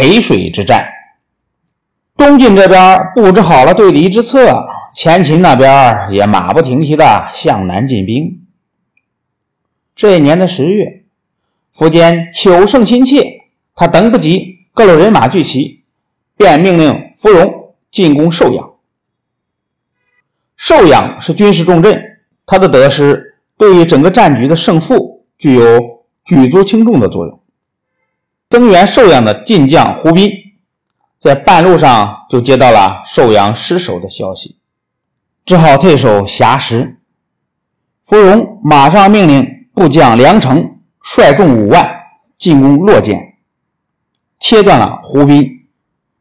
淝水之战。东晋这边布置好了对敌之策，前秦那边也马不停蹄的向南进兵。这一年的十月，苻坚求胜心切，他等不及各路人马聚齐，便命令芙蓉进攻寿阳。寿阳是军事重镇，他的得失对于整个战局的胜负具有举足轻重的作用。增援寿阳的晋将胡斌，在半路上就接到了寿阳失守的消息，只好退守峡石。芙蓉马上命令。部将梁成率众五万进攻洛涧，切断了胡斌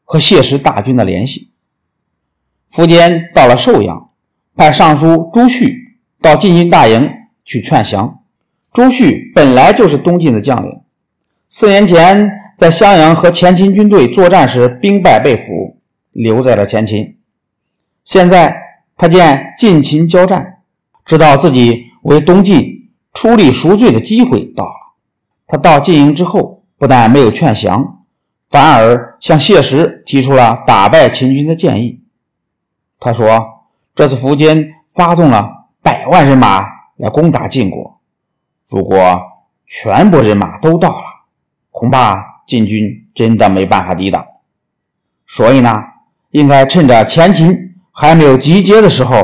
和谢石大军的联系。苻坚到了寿阳，派尚书朱旭到晋军大营去劝降。朱旭本来就是东晋的将领，四年前在襄阳和前秦军队作战时兵败被俘，留在了前秦。现在他见晋秦交战，知道自己为东晋。出力赎罪的机会到了。他到晋营之后，不但没有劝降，反而向谢石提出了打败秦军的建议。他说：“这次苻坚发动了百万人马来攻打晋国，如果全部人马都到了，恐怕晋军真的没办法抵挡。所以呢，应该趁着前秦还没有集结的时候，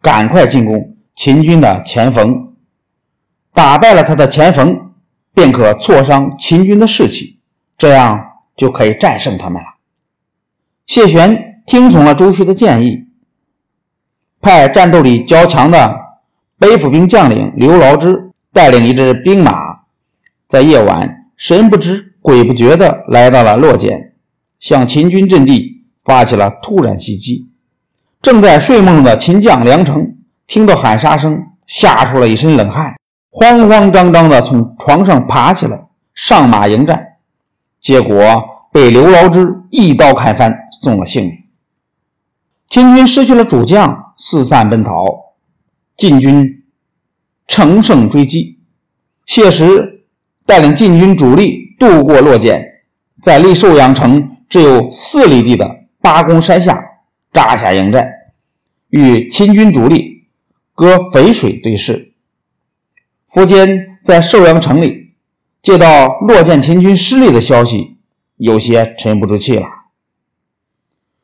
赶快进攻秦军的前锋。”打败了他的前锋，便可挫伤秦军的士气，这样就可以战胜他们了。谢玄听从了朱旭的建议，派战斗力较强的背府兵将领刘牢之带领一支兵马，在夜晚神不知鬼不觉地来到了洛涧，向秦军阵地发起了突然袭击。正在睡梦的秦将梁成听到喊杀声，吓出了一身冷汗。慌慌张张地从床上爬起来，上马迎战，结果被刘牢之一刀砍翻，送了性命。秦军失去了主将，四散奔逃。晋军乘胜追击，谢石带领晋军主力渡过洛涧，在离寿阳城只有四里地的八公山下扎下营寨，与秦军主力隔淝水对视。苻坚在寿阳城里接到洛涧秦军失利的消息，有些沉不住气了。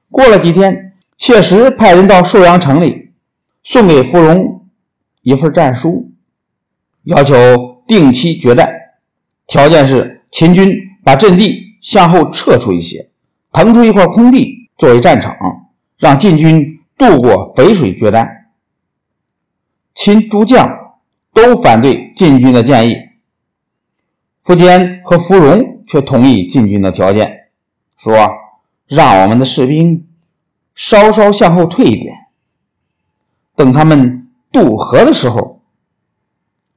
过了几天，谢石派人到寿阳城里，送给芙蓉一份战书，要求定期决战，条件是秦军把阵地向后撤出一些，腾出一块空地作为战场，让晋军渡过淝水决战。秦诸将。都反对晋军的建议，苻坚和芙蓉却同意晋军的条件，说：“让我们的士兵稍稍向后退一点，等他们渡河的时候，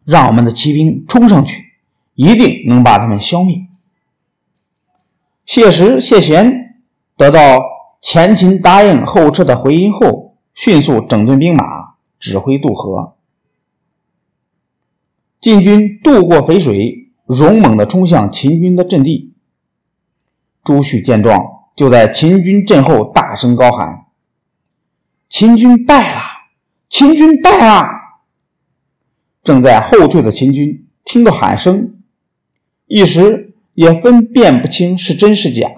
让我们的骑兵冲上去，一定能把他们消灭。”谢石、谢玄得到前秦答应后撤的回音后，迅速整顿兵马，指挥渡河。晋军渡过淝水，勇猛地冲向秦军的阵地。朱旭见状，就在秦军阵后大声高喊：“秦军败了！秦军败了！”正在后退的秦军听到喊声，一时也分辨不清是真是假，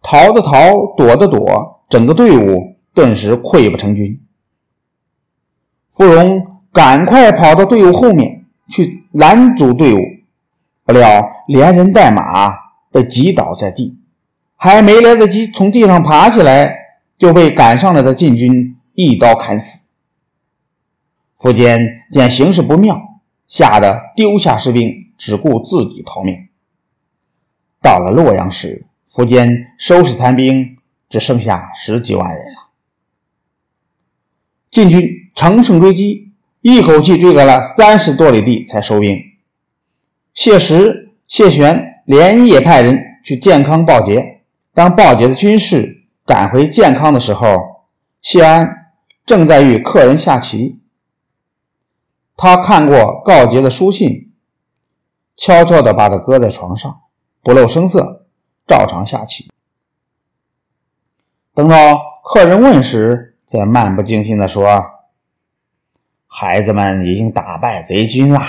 逃的逃，躲的躲，整个队伍顿时溃不成军。芙蓉赶快跑到队伍后面。去拦阻队伍，不料连人带马被击倒在地，还没来得及从地上爬起来，就被赶上来的晋军一刀砍死。苻坚见形势不妙，吓得丢下士兵，只顾自己逃命。到了洛阳时，苻坚收拾残兵，只剩下十几万人了。晋军乘胜追击。一口气追赶了三十多里地才收兵。谢石、谢玄连夜派人去建康报捷。当报捷的军士赶回建康的时候，谢安正在与客人下棋。他看过告捷的书信，悄悄地把它搁在床上，不露声色，照常下棋。等到客人问时，再漫不经心地说：“孩子们已经打败贼军了。”